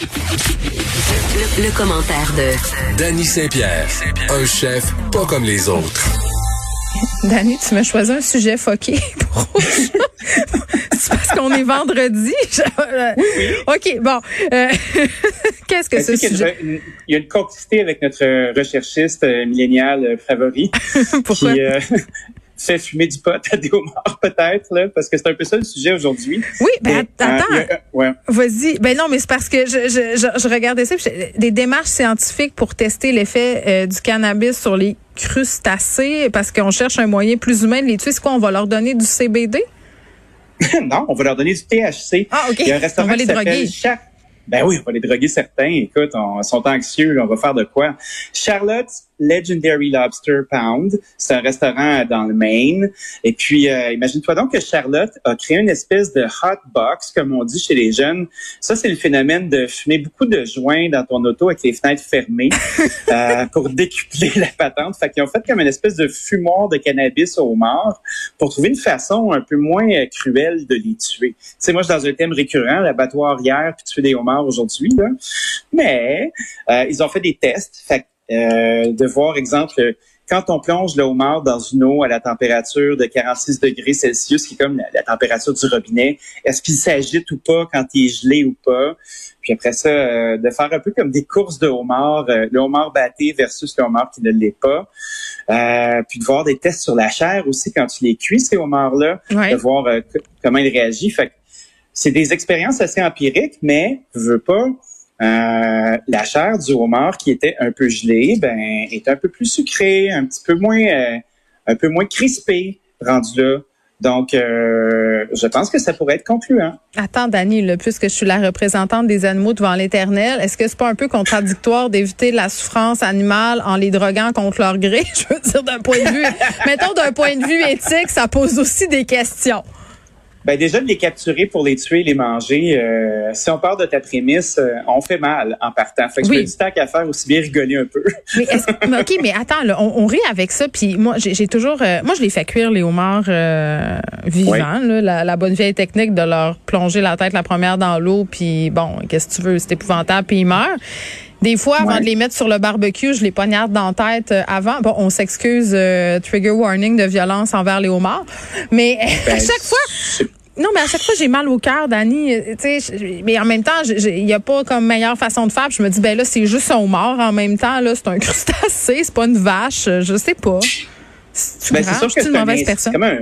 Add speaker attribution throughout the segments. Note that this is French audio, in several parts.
Speaker 1: Le, commentaire de
Speaker 2: Danny Saint-Pierre, un chef pas comme les autres.
Speaker 3: Danny, tu m'as choisi un sujet foqué pour C'est parce qu'on est vendredi. OK, bon. Euh, qu'est-ce que ce sujet?
Speaker 4: Il y a une complicité avec notre recherchiste euh, millénial euh, favori?
Speaker 3: Pourquoi? Qui,
Speaker 4: fait fumer du pot à des homards peut-être là parce que c'est un peu ça le sujet aujourd'hui.
Speaker 3: Oui, ben attends. ouais. Vas-y. Ben non, mais c'est parce que je, je, je, regardais ça, des démarches scientifiques pour tester l'effet euh, du cannabis sur les crustacés parce qu'on cherche un moyen plus humain de les tuer. C'est quoi On va leur donner du CBD
Speaker 4: Non, on va leur donner du THC.
Speaker 3: Ah ok.
Speaker 4: Il y a un restaurant
Speaker 3: on va les droguer.
Speaker 4: Ben oui, on va les droguer certains. Écoute, on, sont anxieux, on va faire de quoi? Charlotte's Legendary Lobster Pound, c'est un restaurant dans le Maine. Et puis, euh, imagine-toi donc que Charlotte a créé une espèce de hot box, comme on dit chez les jeunes. Ça, c'est le phénomène de fumer beaucoup de joints dans ton auto avec les fenêtres fermées euh, pour décupler la patente. Fait qu'ils ont fait comme une espèce de fumoir de cannabis au mort pour trouver une façon un peu moins euh, cruelle de les tuer. Tu sais, moi, je suis dans un thème récurrent, l'abattoir hier, puis tuer des homards aujourd'hui. Mais euh, ils ont fait des tests. Fait, euh, de voir, exemple, quand on plonge le homard dans une eau à la température de 46 degrés Celsius, qui est comme la, température du robinet, est-ce qu'il s'agite ou pas quand il est gelé ou pas? Puis après ça, euh, de faire un peu comme des courses de homard, le homard batté versus le homard qui ne l'est pas. puis de voir des tests sur la chair aussi quand tu les cuis, ces homards-là, de voir comment ils réagissent. Fait c'est des expériences assez empiriques, mais je veux pas. Euh, la chair du homard qui était un peu gelée, ben est un peu plus sucrée, un petit peu moins, euh, un peu moins crispée rendu là. Donc, euh, je pense que ça pourrait être concluant.
Speaker 3: Attends, Dani, puisque je suis la représentante des animaux devant l'Éternel, est-ce que c'est pas un peu contradictoire d'éviter la souffrance animale en les droguant contre leur gré? Je veux dire, d'un point de vue, mettons d'un point de vue éthique, ça pose aussi des questions.
Speaker 4: Ben déjà de les capturer pour les tuer, les manger. Euh, si on part de ta prémisse, euh, on fait mal en partant. Fait que oui. je me dis tant qu'à faire aussi bien rigoler un peu.
Speaker 3: mais, ok, mais attends, là, on, on, rit avec ça. Puis moi, j'ai toujours, euh, moi je les fais cuire les homards vivants. Là, la, la, bonne vieille technique de leur plonger la tête la première dans l'eau. Puis bon, qu'est-ce que tu veux, c'est épouvantable. Puis ils meurent. Des fois, avant de les mettre sur le barbecue, je les poignarde dans la tête avant. Bon, on s'excuse, trigger warning de violence envers les homards. Mais à ben, chaque fois, non, mais à chaque fois, j'ai mal au cœur, Dani. Mais en même temps, il n'y a pas comme meilleure façon de faire. je me dis, ben là, c'est juste un mort. En même temps, là, c'est un crustacé, c'est pas une vache. Je sais pas.
Speaker 4: C'est ben, sûr que c'est une mauvaise personne. Comme un,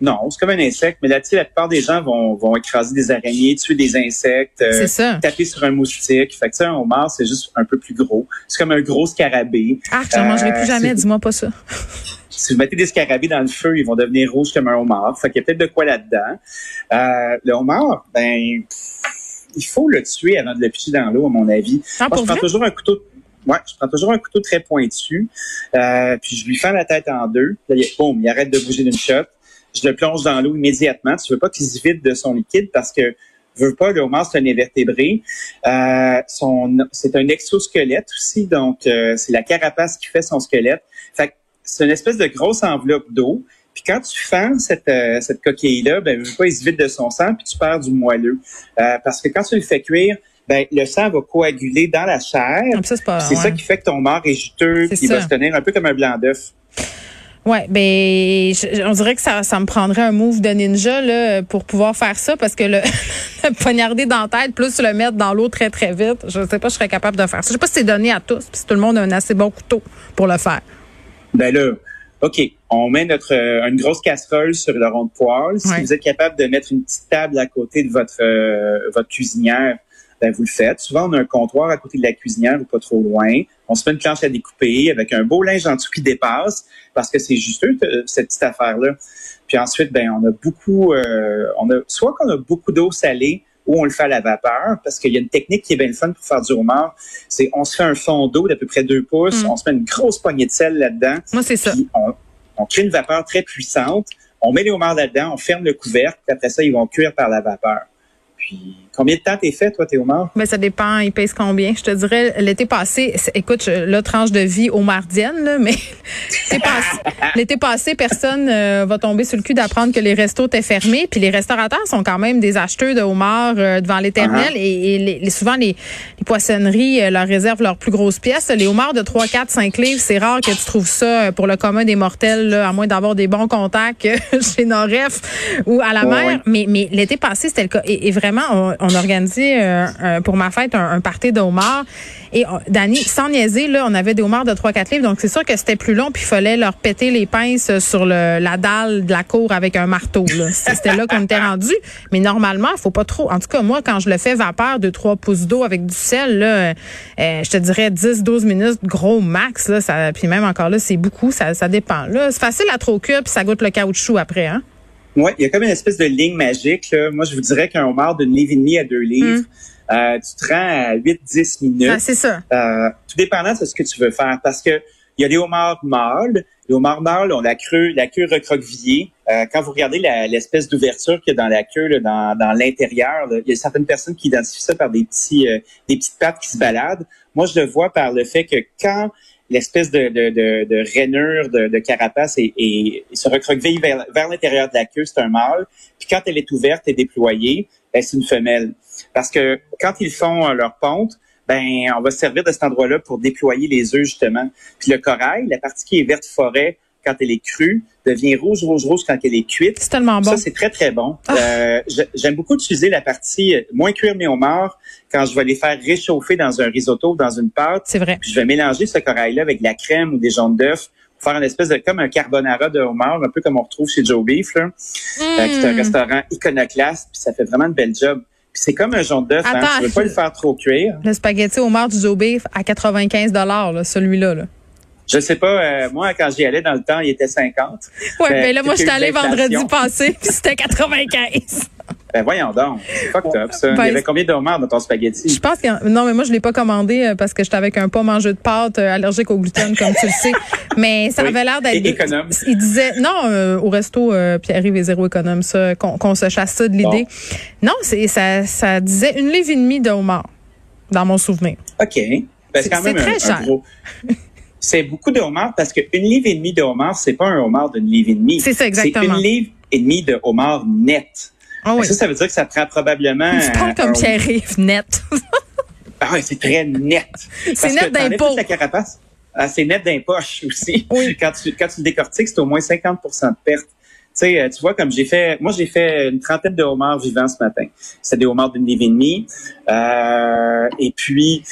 Speaker 4: non, c'est comme un insecte, mais là, tu sais, la plupart des gens vont, vont écraser des araignées, tuer des insectes,
Speaker 3: euh,
Speaker 4: taper sur un moustique. Fait que ça, un homard, c'est juste un peu plus gros. C'est comme un gros scarabée.
Speaker 3: Ah, je n'en mangerai plus euh, jamais, dis-moi pas ça.
Speaker 4: si vous mettez des scarabées dans le feu, ils vont devenir rouges comme un homard. Fait qu'il y a peut-être de quoi là-dedans. Euh, le homard, ben, il faut le tuer avant de le picher dans l'eau, à mon avis.
Speaker 3: Ah, Moi,
Speaker 4: je prends toujours un couteau. Ouais, je prends toujours un couteau très pointu, euh, puis je lui fends la tête en deux. Là, il, boum, il arrête de bouger d'une shot. Je le plonge dans l'eau immédiatement. Tu veux pas qu'il se vide de son liquide parce que veux pas, le homard, c'est un invertébré. Euh, c'est un exosquelette aussi, donc euh, c'est la carapace qui fait son squelette. Fait c'est une espèce de grosse enveloppe d'eau. Puis quand tu fends cette, euh, cette coquille-là, ben, pas, il se vide de son sang, puis tu perds du moelleux. Euh, parce que quand tu le fais cuire, ben, le sang va coaguler dans la chair. C'est ça qui fait que ton mort est juteux, puis il va se tenir un peu comme un blanc d'œuf.
Speaker 3: Ouais, ben on dirait que ça, ça me prendrait un move de ninja là pour pouvoir faire ça parce que le, le poignarder dans la tête plus le mettre dans l'eau très très vite, je sais pas, je serais capable de faire ça. Je sais pas si c'est donné à tous, puis si tout le monde a un assez bon couteau pour le faire.
Speaker 4: Ben là, OK, on met notre euh, une grosse casserole sur le rond de poêle. Si vous êtes capable de mettre une petite table à côté de votre euh, votre cuisinière, ben vous le faites. Souvent, on a un comptoir à côté de la cuisinière ou pas trop loin. On se met une planche à découper avec un beau linge en dessous qui dépasse parce que c'est juste euh, cette petite affaire-là. Puis ensuite, ben on a beaucoup, on a soit qu'on a beaucoup d'eau salée ou on le fait à la vapeur, parce qu'il y a une technique qui est bien fun pour faire du homard. C'est on se fait un fond d'eau d'à peu près deux pouces, mm. on se met une grosse poignée de sel là-dedans.
Speaker 3: Moi, c'est ça.
Speaker 4: On, on, crée une vapeur très puissante. On met les homards là-dedans, on ferme le couvercle, puis après ça, ils vont cuire par la vapeur. Puis Combien de temps t'es fait, toi, t'es homard?
Speaker 3: Ben, ça dépend, il pèse combien? Je te dirais, l'été passé, écoute, là, tranche de vie au mardienne, là, mais l'été passé, personne euh, va tomber sur le cul d'apprendre que les restos étaient fermés. Puis les restaurateurs sont quand même des acheteurs de homards euh, devant l'éternel. Uh-huh. Et, les, souvent, les, poissonneries euh, leur réservent leurs plus grosses pièces. Les homards de 3, 4, 5 livres, c'est rare que tu trouves ça pour le commun des mortels, là, à moins d'avoir des bons contacts chez Noref ou à la mer. Mais, mais l'été passé, c'était le cas. Et, vraiment, on, on a organisé pour ma fête un, un party de homards. Et Dani, sans niaiser, là, on avait des homards de 3-4 livres. Donc, c'est sûr que c'était plus long. Puis, il fallait leur péter les pinces sur la dalle de la cour avec un marteau. C'était là qu'on était rendu. Mais normalement, il faut pas trop. En tout cas, moi, quand je le fais vapeur de 3 pouces d'eau avec du sel, là, euh, je te dirais 10-12 minutes, gros max. Là, ça, puis même encore là, c'est beaucoup. Ça, ça dépend. Là, c'est facile à trop cuire, puis ça goûte le caoutchouc après. Hein?
Speaker 4: Oui, il y a comme une espèce de ligne magique. Là. Moi, je vous dirais qu'un homard d'une livre et demie à deux livres, mm. euh, tu te rends à 8-10 minutes.
Speaker 3: Ah, c'est ça.
Speaker 4: Euh, tout dépendant de ce que tu veux faire. Parce que il y a des homards mâles. Les homards mâles ont la queue, la queue recroquevillée. Euh, quand vous regardez l'espèce d'ouverture qu'il y a dans la queue, là, dans, dans l'intérieur, il y a certaines personnes qui identifient ça par des petits, des petites pattes qui se baladent. Moi, je le vois par le fait que quand l'espèce de, de, de, de, rainure de, de carapace et, et, se recroqueville vers, vers l'intérieur de la queue, c'est un mâle. Puis quand elle est ouverte et déployée, ben, c'est une femelle. Parce que quand ils font euh, leur ponte, ben on va se servir de cet endroit-là pour déployer les œufs justement. Puis le corail, la partie qui est verte forêt quand elle est crue, devient rouge, rouge, rouge quand elle est cuite.
Speaker 3: C'est tellement bon.
Speaker 4: Ça, c'est très, très bon. Ah. Euh, J'aime beaucoup utiliser la partie euh, moins cuire mes homards quand je vais les faire réchauffer dans un risotto ou dans une pâte.
Speaker 3: C'est vrai.
Speaker 4: Puis je vais mélanger ce corail-là avec de la crème ou des jaunes d'œufs pour faire une espèce de comme un carbonara de homard, un peu comme on retrouve chez Joe Beef, là, euh, qui est un restaurant iconoclaste, puis ça fait vraiment une belle job c'est comme un jaune d'œuf. Hein? Tu veux pas le faire trop cuire.
Speaker 3: Le spaghetti au mar du Joe Beef à 95 dollars, celui-là. Là.
Speaker 4: Je sais pas, euh, moi, quand j'y allais dans le temps, il était 50.
Speaker 3: Oui, mais là, moi, je suis allée vendredi passé, puis c'était 95.
Speaker 4: Ben voyons donc, c'est fucked up ça. il y ben, avait combien de homards dans ton spaghetti?
Speaker 3: Je pense que non, mais moi je l'ai pas commandé euh, parce que j'étais avec un pas mangeux de pâte euh, allergique au gluten comme tu le sais. Mais ça avait l'air d'être
Speaker 4: économe.
Speaker 3: Il disait non au resto Pierre-Yves est zéro économe ça qu'on se chasse ça de l'idée. Non, c'est ça ça disait une livre et demie de homard dans mon souvenir.
Speaker 4: OK. Ben, c'est quand même très cher. c'est beaucoup de homard parce qu'une livre et demie de homard, c'est pas un homard d'une livre et demie.
Speaker 3: C'est ça, exactement.
Speaker 4: C'est une livre et demie de homard net. Ah oui. Ça, ça veut dire que ça prend probablement.
Speaker 3: Tu parles comme Pierre-Yves, net.
Speaker 4: ah oui, c'est très net.
Speaker 3: C'est net d'impôt.
Speaker 4: la carapace. Ah, c'est net d'impoche aussi. Oui. Quand tu, quand tu le décortiques, c'est au moins 50% de perte. Tu sais, euh, tu vois, comme j'ai fait, moi j'ai fait une trentaine de homards vivants ce matin. C'est des homards d'une livre et demie. Euh, et puis,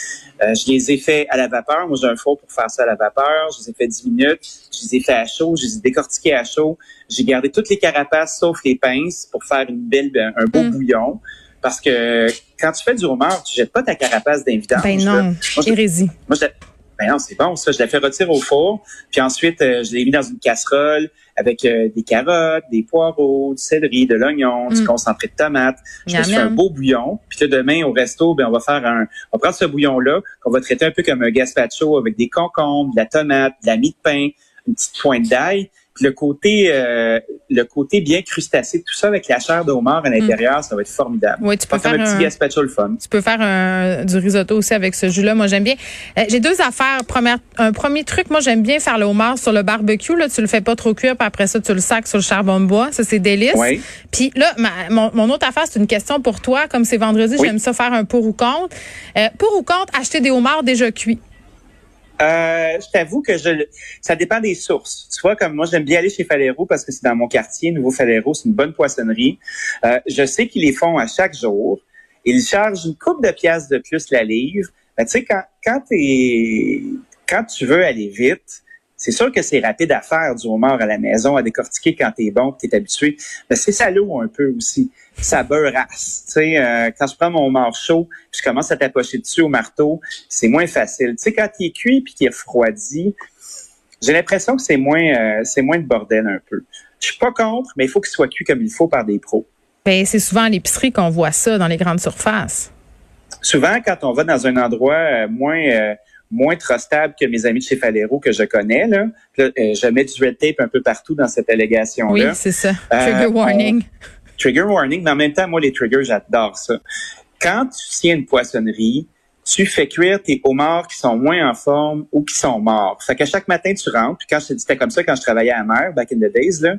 Speaker 4: euh, je les ai fait à la vapeur. Moi, j'ai un four pour faire ça à la vapeur. Je les ai fait 10 minutes. Je les ai fait à chaud. Je les ai décortiqués à chaud. J'ai gardé toutes les carapaces sauf les pinces pour faire une belle, un beau mm. bouillon. Parce que quand tu fais du homard, tu jettes pas ta carapace d'invitation.
Speaker 3: Ben non, hérésie.
Speaker 4: Moi, je, ben non, c'est bon ça. Je l'ai fait retirer au four. Puis ensuite, euh, je l'ai mis dans une casserole avec euh, des carottes, des poireaux, du céleri, de l'oignon, du mm. concentré de tomate. Je me suis fait un beau bouillon. Puis là, demain, au resto, ben, on va faire un... On va prendre ce bouillon-là qu'on va traiter un peu comme un gazpacho avec des concombres, de la tomate, de la mie de pain, une petite pointe d'ail le côté euh, le côté bien crustacé, tout ça avec la chair de homard à l'intérieur, ça va être formidable.
Speaker 3: Oui, tu peux faire, un
Speaker 4: petit gazpacho le fun.
Speaker 3: Tu peux faire un, du risotto aussi avec ce jus-là. Moi, j'aime bien. Euh, j'ai deux affaires. Première, un premier truc, moi, j'aime bien faire le homard sur le barbecue. Là, tu le fais pas trop cuire, puis après ça, tu le sacs sur le charbon de bois. Ça, c'est délice.
Speaker 4: Oui.
Speaker 3: Puis là, mon, mon, autre affaire, c'est une question pour toi. Comme c'est vendredi, j'aime ça faire un pour ou contre. Euh, pour ou contre acheter des homards déjà cuits?
Speaker 4: Euh, je t'avoue que je, ça dépend des sources. Tu vois, comme moi, j'aime bien aller chez Falero parce que c'est dans mon quartier, Nouveau Falero, c'est une bonne poissonnerie. Euh, je sais qu'ils les font à chaque jour. Ils chargent une coupe de pièces de plus la livre. Ben, tu sais, quand, quand, quand tu veux aller vite, c'est sûr que c'est rapide à faire du homard à la maison, à décortiquer quand t'es bon, que t'es habitué. Mais c'est salaud un peu aussi. Ça beurrasse. Tu sais, euh, quand je prends mon homard chaud, puis je commence à tapocher dessus au marteau, c'est moins facile. Tu sais, quand il est cuit puis qu'il est refroidi, j'ai l'impression que c'est moins, euh, c'est moins de bordel un peu. Je suis pas contre, mais il faut qu'il soit cuit comme il faut par des pros.
Speaker 3: Ben, c'est souvent à l'épicerie qu'on voit ça dans les grandes surfaces.
Speaker 4: Souvent, quand on va dans un endroit euh, moins moins trustable que mes amis de chez Falero que je connais. Là. Euh, je mets du red tape un peu partout dans cette allégation-là.
Speaker 3: Oui, c'est ça. Euh, trigger warning.
Speaker 4: trigger warning, mais en même temps, moi, les triggers, j'adore ça. quand tu tiens une poissonnerie, tu fais cuire tes homards qui sont moins en forme ou qui sont morts. Fait qu'à chaque matin, tu rentres. Puis quand je c'était comme ça quand je travaillais à la mer, back in the days, là,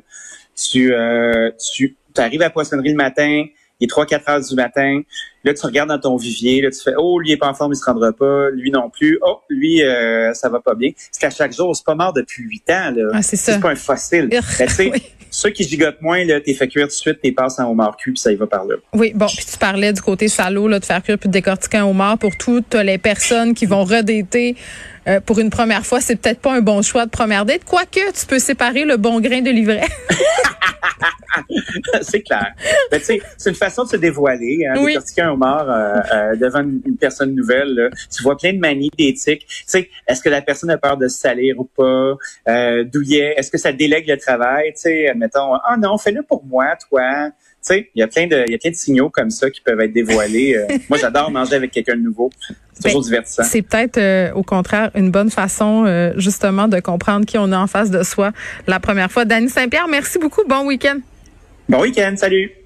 Speaker 4: tu, euh, tu arrives à la poissonnerie le matin, il est 3-4 heures du matin. Là, tu regardes dans ton vivier, là, tu fais Oh, lui il est pas en forme, il se rendra pas, lui non plus. Oh, lui, euh, ça va pas bien. C'est qu'à chaque jour, c'est pas mort depuis 8 ans. Là.
Speaker 3: Ah, c'est ça.
Speaker 4: C'est pas un fossile. Ben, oui. Ceux qui gigotent moins, là, t'es fait cuire tout de suite, t'es passes en homard cul, puis ça y va par là.
Speaker 3: Oui, bon, puis tu parlais du côté salaud, là, de faire cuire puis de décortiquer un homard pour toutes les personnes qui vont redéter euh, pour une première fois. C'est peut-être pas un bon choix de première date, quoique tu peux séparer le bon grain de l'ivraie.
Speaker 4: c'est clair. Ben, c'est une façon de se dévoiler, hein, oui. décortiquer un euh, euh, devant une, personne nouvelle. Là. Tu vois plein de manies, d'éthique. Tu sais, est-ce que la personne a peur de se salir ou pas? Euh, douillet, est-ce que ça délègue le travail? Tu sais, admettons, ah oh non, fais-le pour moi, toi. Tu sais, il y a plein de, il y a plein de signaux comme ça qui peuvent être dévoilés. Euh, moi, j'adore manger avec quelqu'un de nouveau. C'est toujours ben, divertissant.
Speaker 3: C'est peut-être, euh, au contraire, une bonne façon, euh, justement, de comprendre qui on a en face de soi la première fois. Dany Saint-Pierre, merci beaucoup. Bon week-end.
Speaker 4: Bon week-end. Salut.